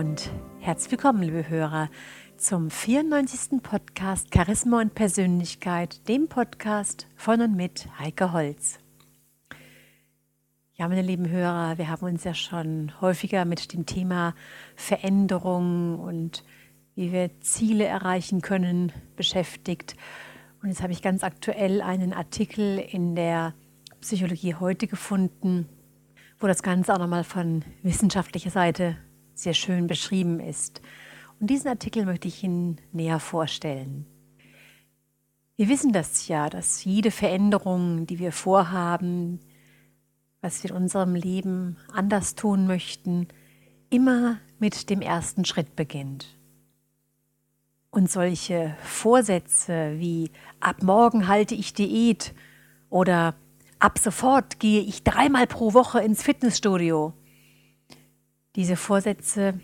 Und herzlich willkommen, liebe Hörer, zum 94. Podcast Charisma und Persönlichkeit, dem Podcast von und mit Heike Holz. Ja, meine lieben Hörer, wir haben uns ja schon häufiger mit dem Thema Veränderung und wie wir Ziele erreichen können beschäftigt. Und jetzt habe ich ganz aktuell einen Artikel in der Psychologie heute gefunden, wo das Ganze auch nochmal von wissenschaftlicher Seite sehr schön beschrieben ist. Und diesen Artikel möchte ich Ihnen näher vorstellen. Wir wissen das ja, dass jede Veränderung, die wir vorhaben, was wir in unserem Leben anders tun möchten, immer mit dem ersten Schritt beginnt. Und solche Vorsätze wie ab morgen halte ich Diät oder ab sofort gehe ich dreimal pro Woche ins Fitnessstudio. Diese Vorsätze,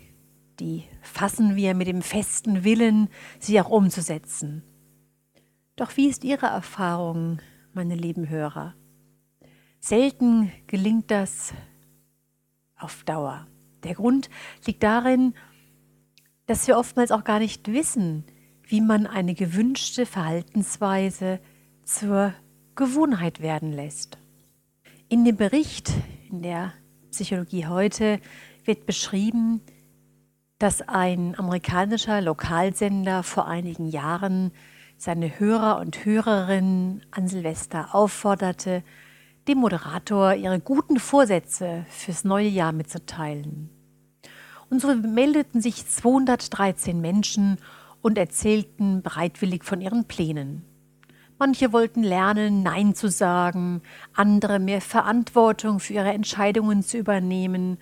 die fassen wir mit dem festen Willen, sie auch umzusetzen. Doch wie ist Ihre Erfahrung, meine lieben Hörer? Selten gelingt das auf Dauer. Der Grund liegt darin, dass wir oftmals auch gar nicht wissen, wie man eine gewünschte Verhaltensweise zur Gewohnheit werden lässt. In dem Bericht in der Psychologie heute wird beschrieben, dass ein amerikanischer Lokalsender vor einigen Jahren seine Hörer und Hörerinnen an Silvester aufforderte, dem Moderator ihre guten Vorsätze fürs neue Jahr mitzuteilen. Und so meldeten sich 213 Menschen und erzählten bereitwillig von ihren Plänen. Manche wollten lernen, Nein zu sagen, andere mehr Verantwortung für ihre Entscheidungen zu übernehmen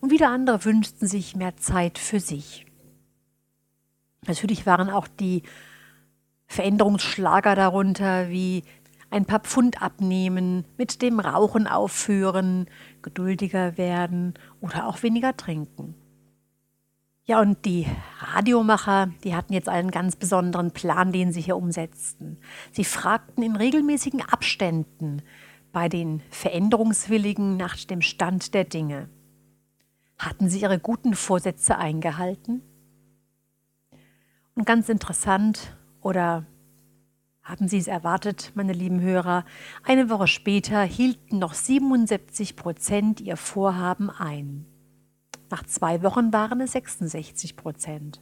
und wieder andere wünschten sich mehr Zeit für sich. Natürlich waren auch die Veränderungsschlager darunter, wie ein paar Pfund abnehmen, mit dem Rauchen aufhören, geduldiger werden oder auch weniger trinken. Ja, und die Radiomacher, die hatten jetzt einen ganz besonderen Plan, den sie hier umsetzten. Sie fragten in regelmäßigen Abständen bei den Veränderungswilligen nach dem Stand der Dinge. Hatten sie ihre guten Vorsätze eingehalten? Und ganz interessant, oder haben Sie es erwartet, meine lieben Hörer, eine Woche später hielten noch 77 Prozent ihr Vorhaben ein. Nach zwei Wochen waren es 66 Prozent.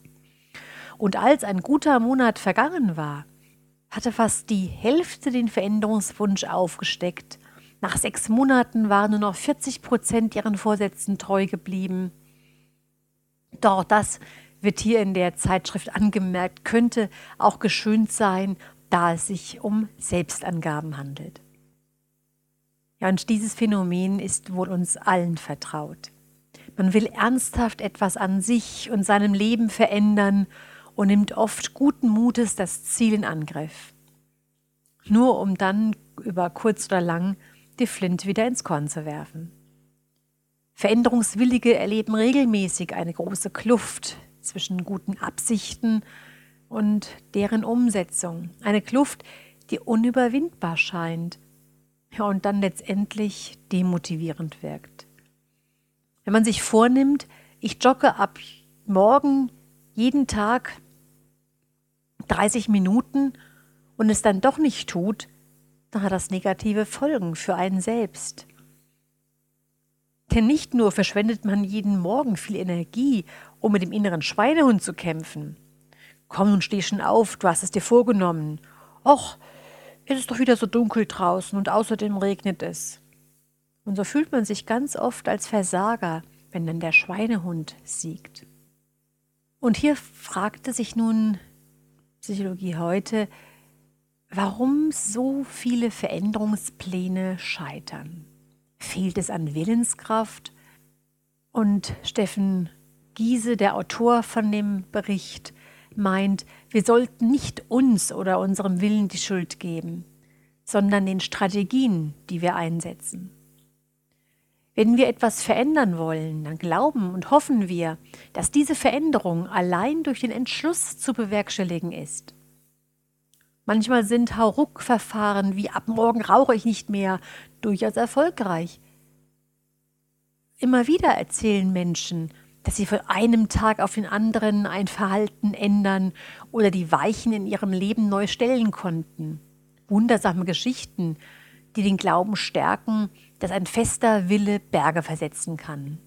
Und als ein guter Monat vergangen war, hatte fast die Hälfte den Veränderungswunsch aufgesteckt. Nach sechs Monaten waren nur noch 40 Prozent ihren Vorsätzen treu geblieben. Doch das wird hier in der Zeitschrift angemerkt, könnte auch geschönt sein, da es sich um Selbstangaben handelt. Ja, und dieses Phänomen ist wohl uns allen vertraut. Man will ernsthaft etwas an sich und seinem Leben verändern und nimmt oft guten Mutes das Ziel in Angriff. Nur um dann über kurz oder lang die Flinte wieder ins Korn zu werfen. Veränderungswillige erleben regelmäßig eine große Kluft zwischen guten Absichten und deren Umsetzung. Eine Kluft, die unüberwindbar scheint ja, und dann letztendlich demotivierend wirkt. Wenn man sich vornimmt, ich jogge ab morgen jeden Tag 30 Minuten und es dann doch nicht tut, dann hat das negative Folgen für einen selbst. Denn nicht nur verschwendet man jeden Morgen viel Energie, um mit dem inneren Schweinehund zu kämpfen. Komm nun, steh schon auf, du hast es dir vorgenommen. Och, es ist doch wieder so dunkel draußen und außerdem regnet es. Und so fühlt man sich ganz oft als Versager, wenn dann der Schweinehund siegt. Und hier fragte sich nun Psychologie heute, warum so viele Veränderungspläne scheitern. Fehlt es an Willenskraft? Und Steffen Giese, der Autor von dem Bericht, meint, wir sollten nicht uns oder unserem Willen die Schuld geben, sondern den Strategien, die wir einsetzen. Wenn wir etwas verändern wollen, dann glauben und hoffen wir, dass diese Veränderung allein durch den Entschluss zu bewerkstelligen ist. Manchmal sind Hauruck-Verfahren wie ab morgen rauche ich nicht mehr durchaus erfolgreich. Immer wieder erzählen Menschen, dass sie von einem Tag auf den anderen ein Verhalten ändern oder die Weichen in ihrem Leben neu stellen konnten. Wundersame Geschichten, die den Glauben stärken, dass ein fester Wille Berge versetzen kann.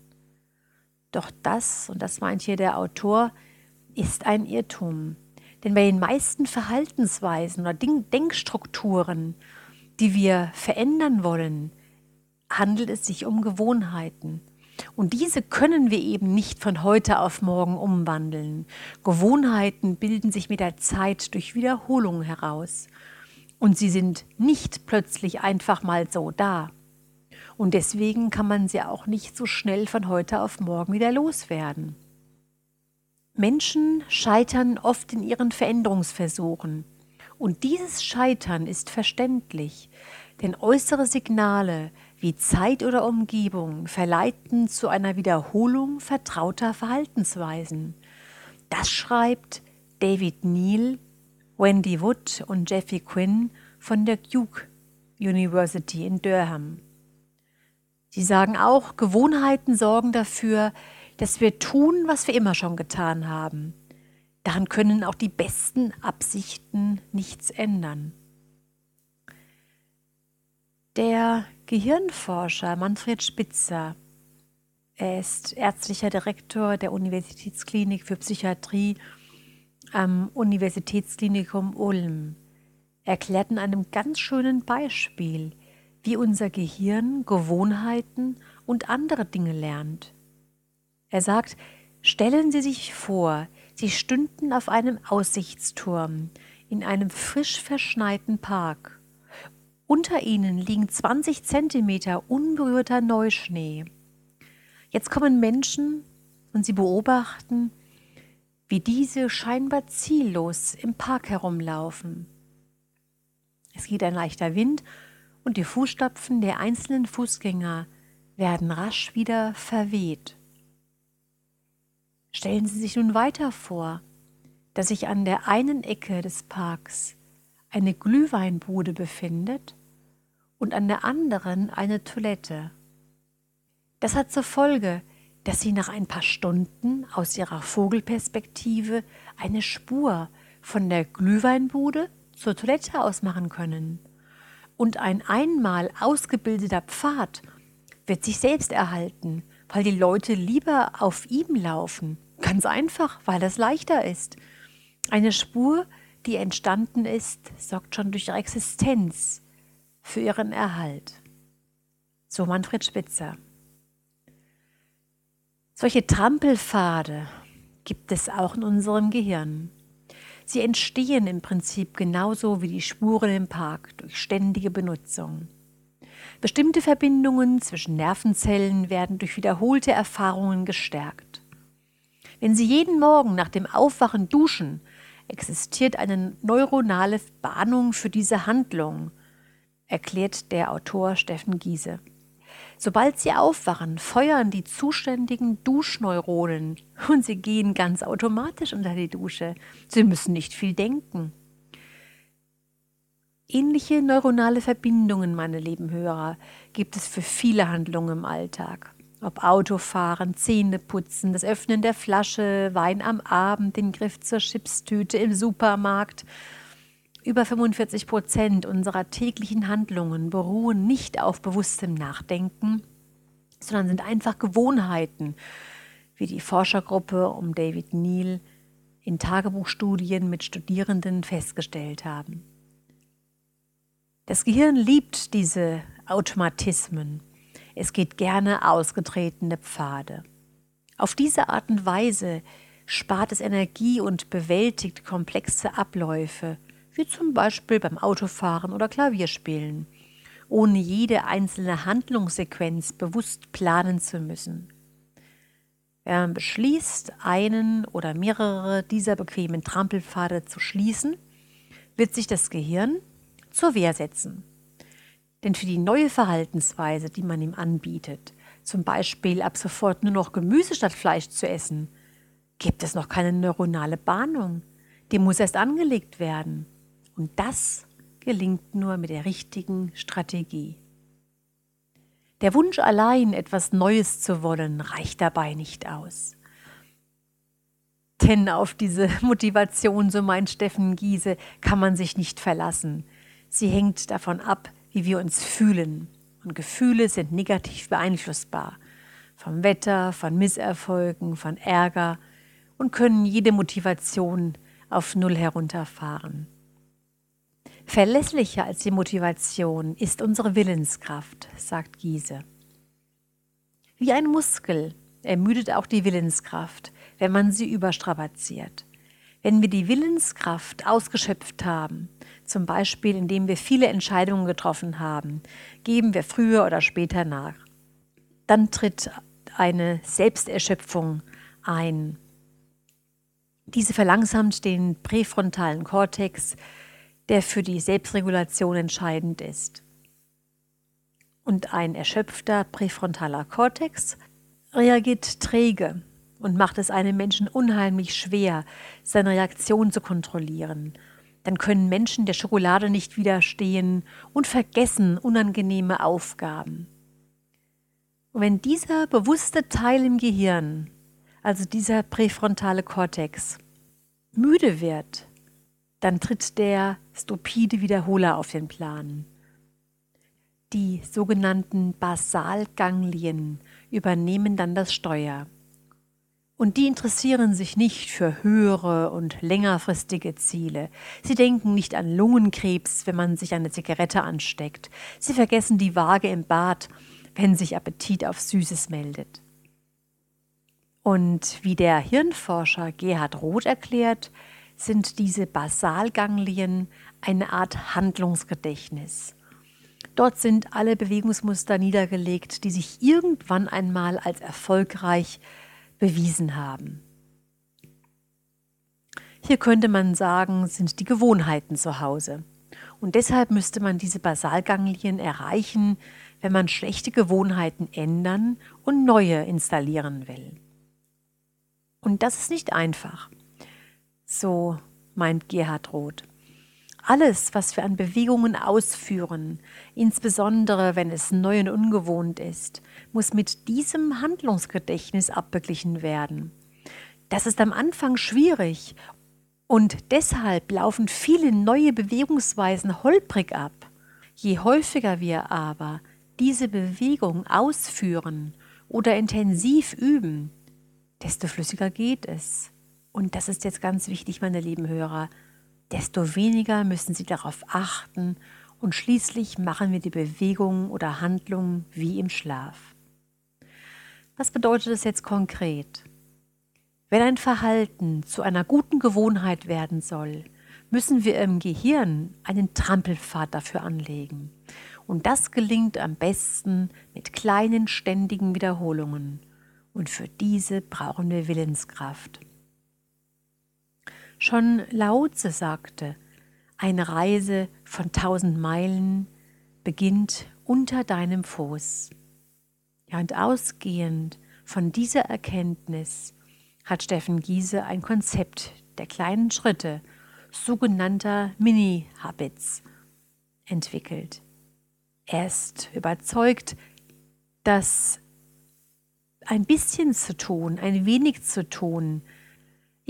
Doch das, und das meint hier der Autor, ist ein Irrtum. Denn bei den meisten Verhaltensweisen oder Denkstrukturen, die wir verändern wollen, handelt es sich um Gewohnheiten. Und diese können wir eben nicht von heute auf morgen umwandeln. Gewohnheiten bilden sich mit der Zeit durch Wiederholung heraus. Und sie sind nicht plötzlich einfach mal so da. Und deswegen kann man sie auch nicht so schnell von heute auf morgen wieder loswerden. Menschen scheitern oft in ihren Veränderungsversuchen. Und dieses Scheitern ist verständlich, denn äußere Signale wie Zeit oder Umgebung verleiten zu einer Wiederholung vertrauter Verhaltensweisen. Das schreibt David Neal, Wendy Wood und Jeffy Quinn von der Duke University in Durham. Sie sagen auch, Gewohnheiten sorgen dafür, dass wir tun, was wir immer schon getan haben. Daran können auch die besten Absichten nichts ändern. Der Gehirnforscher Manfred Spitzer, er ist ärztlicher Direktor der Universitätsklinik für Psychiatrie am Universitätsklinikum Ulm, erklärt in einem ganz schönen Beispiel, wie unser Gehirn Gewohnheiten und andere Dinge lernt. Er sagt, stellen Sie sich vor, Sie stünden auf einem Aussichtsturm in einem frisch verschneiten Park. Unter ihnen liegen 20 Zentimeter unberührter Neuschnee. Jetzt kommen Menschen und sie beobachten, wie diese scheinbar ziellos im Park herumlaufen. Es geht ein leichter Wind und die Fußstapfen der einzelnen Fußgänger werden rasch wieder verweht. Stellen Sie sich nun weiter vor, dass sich an der einen Ecke des Parks eine Glühweinbude befindet und an der anderen eine Toilette. Das hat zur Folge, dass Sie nach ein paar Stunden aus Ihrer Vogelperspektive eine Spur von der Glühweinbude zur Toilette ausmachen können. Und ein einmal ausgebildeter Pfad wird sich selbst erhalten, weil die Leute lieber auf ihm laufen. Ganz einfach, weil das leichter ist. Eine Spur, die entstanden ist, sorgt schon durch ihre Existenz für ihren Erhalt. So Manfred Spitzer. Solche Trampelpfade gibt es auch in unserem Gehirn. Sie entstehen im Prinzip genauso wie die Spuren im Park durch ständige Benutzung. Bestimmte Verbindungen zwischen Nervenzellen werden durch wiederholte Erfahrungen gestärkt. Wenn Sie jeden Morgen nach dem Aufwachen duschen, existiert eine neuronale Bahnung für diese Handlung, erklärt der Autor Steffen Giese. Sobald Sie aufwachen, feuern die zuständigen Duschneuronen und Sie gehen ganz automatisch unter die Dusche. Sie müssen nicht viel denken. Ähnliche neuronale Verbindungen, meine lieben Hörer, gibt es für viele Handlungen im Alltag. Ob Autofahren, Zähne putzen, das Öffnen der Flasche, Wein am Abend, den Griff zur Chipstüte im Supermarkt. Über 45 Prozent unserer täglichen Handlungen beruhen nicht auf bewusstem Nachdenken, sondern sind einfach Gewohnheiten, wie die Forschergruppe um David Neal in Tagebuchstudien mit Studierenden festgestellt haben. Das Gehirn liebt diese Automatismen. Es geht gerne ausgetretene Pfade. Auf diese Art und Weise spart es Energie und bewältigt komplexe Abläufe, wie zum Beispiel beim Autofahren oder Klavierspielen, ohne jede einzelne Handlungssequenz bewusst planen zu müssen. Man beschließt, einen oder mehrere dieser bequemen Trampelpfade zu schließen, wird sich das Gehirn zur Wehr setzen. Denn für die neue Verhaltensweise, die man ihm anbietet, zum Beispiel ab sofort nur noch Gemüse statt Fleisch zu essen, gibt es noch keine neuronale Bahnung. Die muss erst angelegt werden. Und das gelingt nur mit der richtigen Strategie. Der Wunsch allein, etwas Neues zu wollen, reicht dabei nicht aus. Denn auf diese Motivation, so meint Steffen Giese, kann man sich nicht verlassen. Sie hängt davon ab, wie wir uns fühlen. Und Gefühle sind negativ beeinflussbar. Vom Wetter, von Misserfolgen, von Ärger und können jede Motivation auf Null herunterfahren. Verlässlicher als die Motivation ist unsere Willenskraft, sagt Giese. Wie ein Muskel ermüdet auch die Willenskraft, wenn man sie überstrapaziert. Wenn wir die Willenskraft ausgeschöpft haben, zum Beispiel indem wir viele Entscheidungen getroffen haben, geben wir früher oder später nach. Dann tritt eine Selbsterschöpfung ein. Diese verlangsamt den präfrontalen Kortex, der für die Selbstregulation entscheidend ist. Und ein erschöpfter präfrontaler Kortex reagiert träge und macht es einem Menschen unheimlich schwer, seine Reaktion zu kontrollieren. Dann können Menschen der Schokolade nicht widerstehen und vergessen unangenehme Aufgaben. Und wenn dieser bewusste Teil im Gehirn, also dieser präfrontale Kortex, müde wird, dann tritt der stupide Wiederholer auf den Plan. Die sogenannten Basalganglien übernehmen dann das Steuer. Und die interessieren sich nicht für höhere und längerfristige Ziele. Sie denken nicht an Lungenkrebs, wenn man sich eine Zigarette ansteckt. Sie vergessen die Waage im Bad, wenn sich Appetit auf Süßes meldet. Und wie der Hirnforscher Gerhard Roth erklärt, sind diese Basalganglien eine Art Handlungsgedächtnis. Dort sind alle Bewegungsmuster niedergelegt, die sich irgendwann einmal als erfolgreich bewiesen haben. Hier könnte man sagen, sind die Gewohnheiten zu Hause. Und deshalb müsste man diese Basalganglien erreichen, wenn man schlechte Gewohnheiten ändern und neue installieren will. Und das ist nicht einfach. So meint Gerhard Roth. Alles, was wir an Bewegungen ausführen, insbesondere wenn es neu und ungewohnt ist, muss mit diesem Handlungsgedächtnis abbeglichen werden. Das ist am Anfang schwierig und deshalb laufen viele neue Bewegungsweisen holprig ab. Je häufiger wir aber diese Bewegung ausführen oder intensiv üben, desto flüssiger geht es. Und das ist jetzt ganz wichtig, meine lieben Hörer desto weniger müssen Sie darauf achten und schließlich machen wir die Bewegungen oder Handlungen wie im Schlaf. Was bedeutet das jetzt konkret? Wenn ein Verhalten zu einer guten Gewohnheit werden soll, müssen wir im Gehirn einen Trampelpfad dafür anlegen. Und das gelingt am besten mit kleinen, ständigen Wiederholungen. Und für diese brauchen wir Willenskraft. Schon Laoze sagte, eine Reise von tausend Meilen beginnt unter deinem Fuß. Ja, und ausgehend von dieser Erkenntnis hat Steffen Giese ein Konzept der kleinen Schritte, sogenannter Mini-Habits, entwickelt. Er ist überzeugt, dass ein bisschen zu tun, ein wenig zu tun,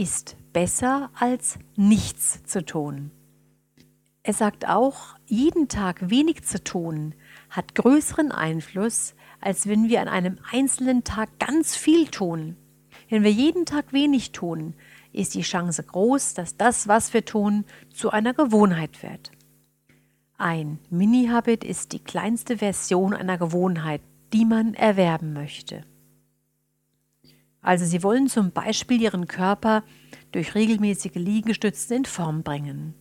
ist besser als nichts zu tun. Er sagt auch, jeden Tag wenig zu tun hat größeren Einfluss, als wenn wir an einem einzelnen Tag ganz viel tun. Wenn wir jeden Tag wenig tun, ist die Chance groß, dass das, was wir tun, zu einer Gewohnheit wird. Ein Mini-Habit ist die kleinste Version einer Gewohnheit, die man erwerben möchte. Also Sie wollen zum Beispiel Ihren Körper durch regelmäßige Liegestützen in Form bringen.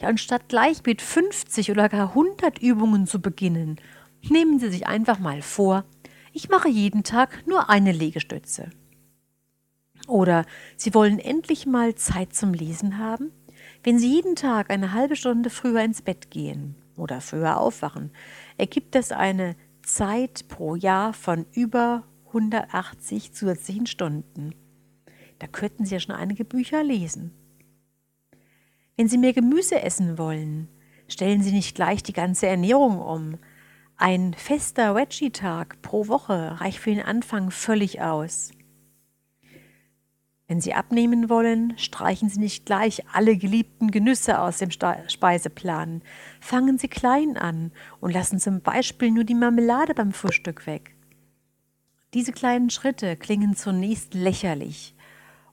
Ja, und statt gleich mit 50 oder gar 100 Übungen zu beginnen, nehmen Sie sich einfach mal vor, ich mache jeden Tag nur eine Liegestütze. Oder Sie wollen endlich mal Zeit zum Lesen haben? Wenn Sie jeden Tag eine halbe Stunde früher ins Bett gehen oder früher aufwachen, ergibt das eine Zeit pro Jahr von über 180 zusätzlichen Stunden. Da könnten Sie ja schon einige Bücher lesen. Wenn Sie mehr Gemüse essen wollen, stellen Sie nicht gleich die ganze Ernährung um. Ein fester Veggie-Tag pro Woche reicht für den Anfang völlig aus. Wenn Sie abnehmen wollen, streichen Sie nicht gleich alle geliebten Genüsse aus dem Speiseplan. Fangen Sie klein an und lassen zum Beispiel nur die Marmelade beim Frühstück weg. Diese kleinen Schritte klingen zunächst lächerlich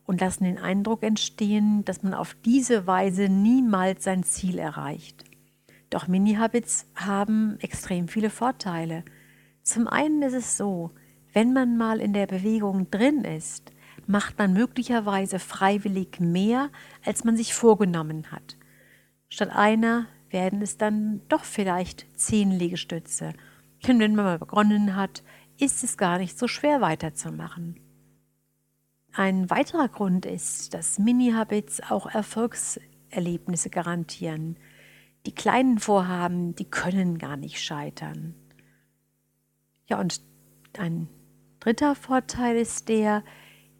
und lassen den Eindruck entstehen, dass man auf diese Weise niemals sein Ziel erreicht. Doch Mini-Habits haben extrem viele Vorteile. Zum einen ist es so, wenn man mal in der Bewegung drin ist, macht man möglicherweise freiwillig mehr, als man sich vorgenommen hat. Statt einer werden es dann doch vielleicht zehn Liegestütze. Denn wenn man mal begonnen hat, ist es gar nicht so schwer weiterzumachen. Ein weiterer Grund ist, dass Mini-Habits auch Erfolgserlebnisse garantieren. Die kleinen Vorhaben, die können gar nicht scheitern. Ja, und ein dritter Vorteil ist der,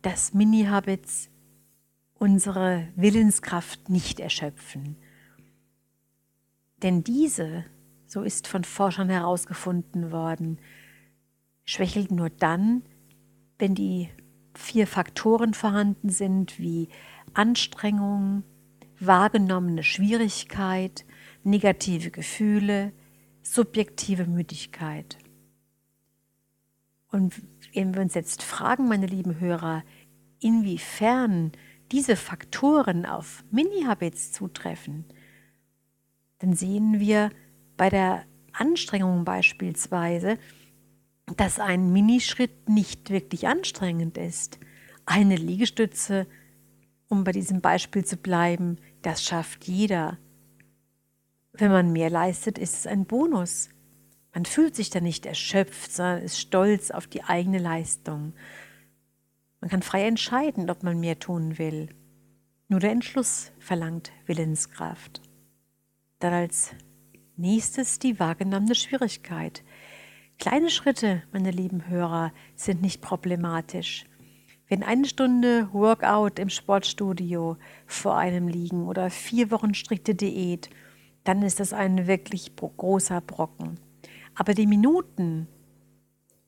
dass Mini-Habits unsere Willenskraft nicht erschöpfen. Denn diese, so ist von Forschern herausgefunden worden, schwächelt nur dann, wenn die vier Faktoren vorhanden sind wie Anstrengung, wahrgenommene Schwierigkeit, negative Gefühle, subjektive Müdigkeit. Und wenn wir uns jetzt fragen, meine lieben Hörer, inwiefern diese Faktoren auf Mini-Habits zutreffen, dann sehen wir bei der Anstrengung beispielsweise, dass ein Minischritt nicht wirklich anstrengend ist. Eine Liegestütze, um bei diesem Beispiel zu bleiben, das schafft jeder. Wenn man mehr leistet, ist es ein Bonus. Man fühlt sich da nicht erschöpft, sondern ist stolz auf die eigene Leistung. Man kann frei entscheiden, ob man mehr tun will. Nur der Entschluss verlangt Willenskraft. Dann als nächstes die wahrgenommene Schwierigkeit. Kleine Schritte, meine lieben Hörer, sind nicht problematisch. Wenn eine Stunde Workout im Sportstudio vor einem liegen oder vier Wochen strikte Diät, dann ist das ein wirklich großer Brocken. Aber die Minuten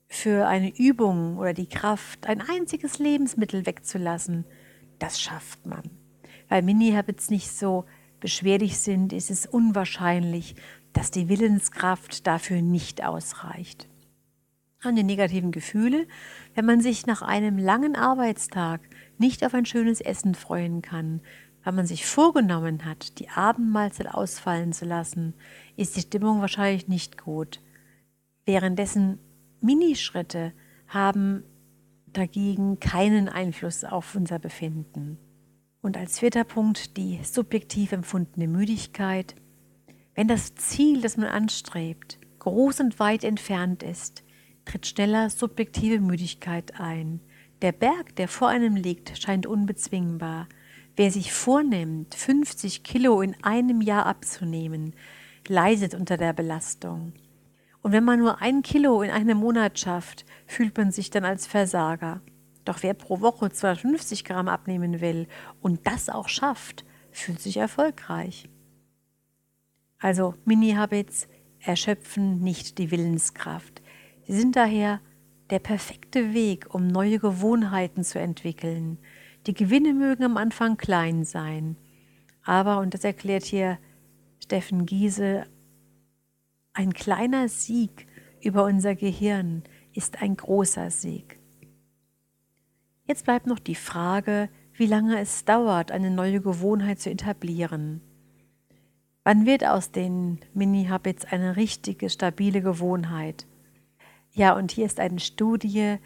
für eine Übung oder die Kraft, ein einziges Lebensmittel wegzulassen, das schafft man. Weil Mini-Habits nicht so beschwerlich sind, ist es unwahrscheinlich, dass die Willenskraft dafür nicht ausreicht. Und die negativen Gefühle, wenn man sich nach einem langen Arbeitstag nicht auf ein schönes Essen freuen kann, weil man sich vorgenommen hat, die Abendmahlzeit ausfallen zu lassen, ist die Stimmung wahrscheinlich nicht gut. Währenddessen Minischritte haben dagegen keinen Einfluss auf unser Befinden. Und als vierter Punkt die subjektiv empfundene Müdigkeit. Wenn das Ziel, das man anstrebt, groß und weit entfernt ist, tritt schneller subjektive Müdigkeit ein. Der Berg, der vor einem liegt, scheint unbezwingbar. Wer sich vornimmt, 50 Kilo in einem Jahr abzunehmen, leidet unter der Belastung. Und wenn man nur ein Kilo in einem Monat schafft, fühlt man sich dann als Versager. Doch wer pro Woche 250 Gramm abnehmen will und das auch schafft, fühlt sich erfolgreich. Also Mini-Habits erschöpfen nicht die Willenskraft. Sie sind daher der perfekte Weg, um neue Gewohnheiten zu entwickeln. Die Gewinne mögen am Anfang klein sein, aber, und das erklärt hier Steffen Giese ein kleiner Sieg über unser Gehirn ist ein großer Sieg. Jetzt bleibt noch die Frage, wie lange es dauert, eine neue Gewohnheit zu etablieren. Wann wird aus den Mini-Habits eine richtige, stabile Gewohnheit? Ja, und hier ist eine Studie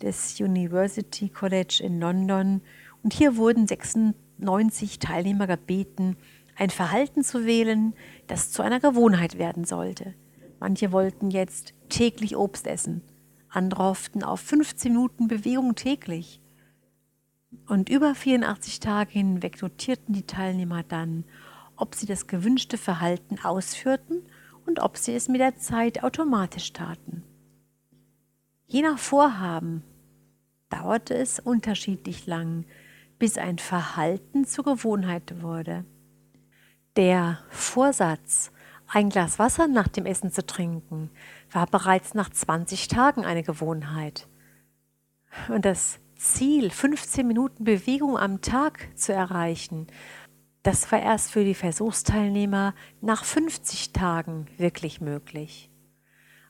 des University College in London und hier wurden 96 Teilnehmer gebeten, ein Verhalten zu wählen, das zu einer Gewohnheit werden sollte. Manche wollten jetzt täglich Obst essen, andere hofften auf 15 Minuten Bewegung täglich. Und über 84 Tage hinweg notierten die Teilnehmer dann, ob sie das gewünschte Verhalten ausführten und ob sie es mit der Zeit automatisch taten. Je nach Vorhaben dauerte es unterschiedlich lang, bis ein Verhalten zur Gewohnheit wurde. Der Vorsatz, ein Glas Wasser nach dem Essen zu trinken, war bereits nach 20 Tagen eine Gewohnheit. Und das Ziel, 15 Minuten Bewegung am Tag zu erreichen, das war erst für die Versuchsteilnehmer nach 50 Tagen wirklich möglich.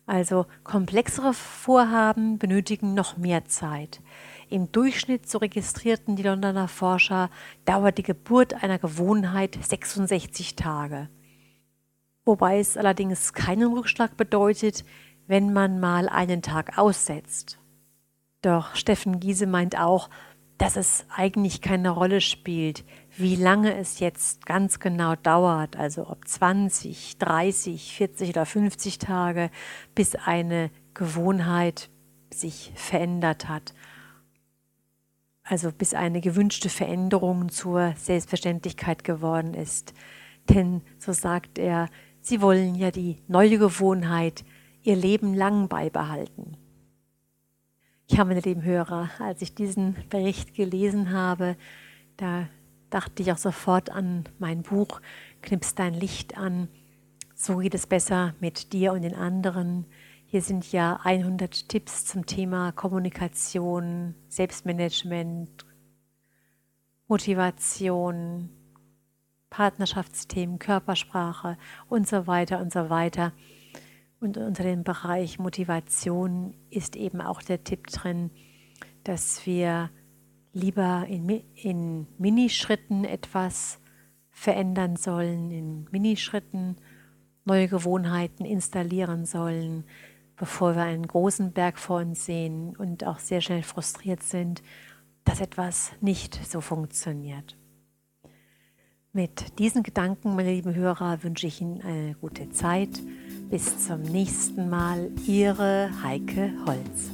Also komplexere Vorhaben benötigen noch mehr Zeit. Im Durchschnitt, so registrierten die Londoner Forscher, dauert die Geburt einer Gewohnheit 66 Tage. Wobei es allerdings keinen Rückschlag bedeutet, wenn man mal einen Tag aussetzt. Doch Steffen Giese meint auch, dass es eigentlich keine Rolle spielt, wie lange es jetzt ganz genau dauert, also ob 20, 30, 40 oder 50 Tage, bis eine Gewohnheit sich verändert hat also bis eine gewünschte Veränderung zur Selbstverständlichkeit geworden ist. Denn, so sagt er, sie wollen ja die neue Gewohnheit ihr Leben lang beibehalten. Ja, meine lieben Hörer, als ich diesen Bericht gelesen habe, da dachte ich auch sofort an mein Buch Knips dein Licht an. So geht es besser mit dir und den anderen. Hier sind ja 100 Tipps zum Thema Kommunikation, Selbstmanagement, Motivation, Partnerschaftsthemen, Körpersprache und so weiter und so weiter. Und unter dem Bereich Motivation ist eben auch der Tipp drin, dass wir lieber in, in Minischritten etwas verändern sollen, in Minischritten neue Gewohnheiten installieren sollen, bevor wir einen großen Berg vor uns sehen und auch sehr schnell frustriert sind, dass etwas nicht so funktioniert. Mit diesen Gedanken, meine lieben Hörer, wünsche ich Ihnen eine gute Zeit. Bis zum nächsten Mal, Ihre Heike Holz.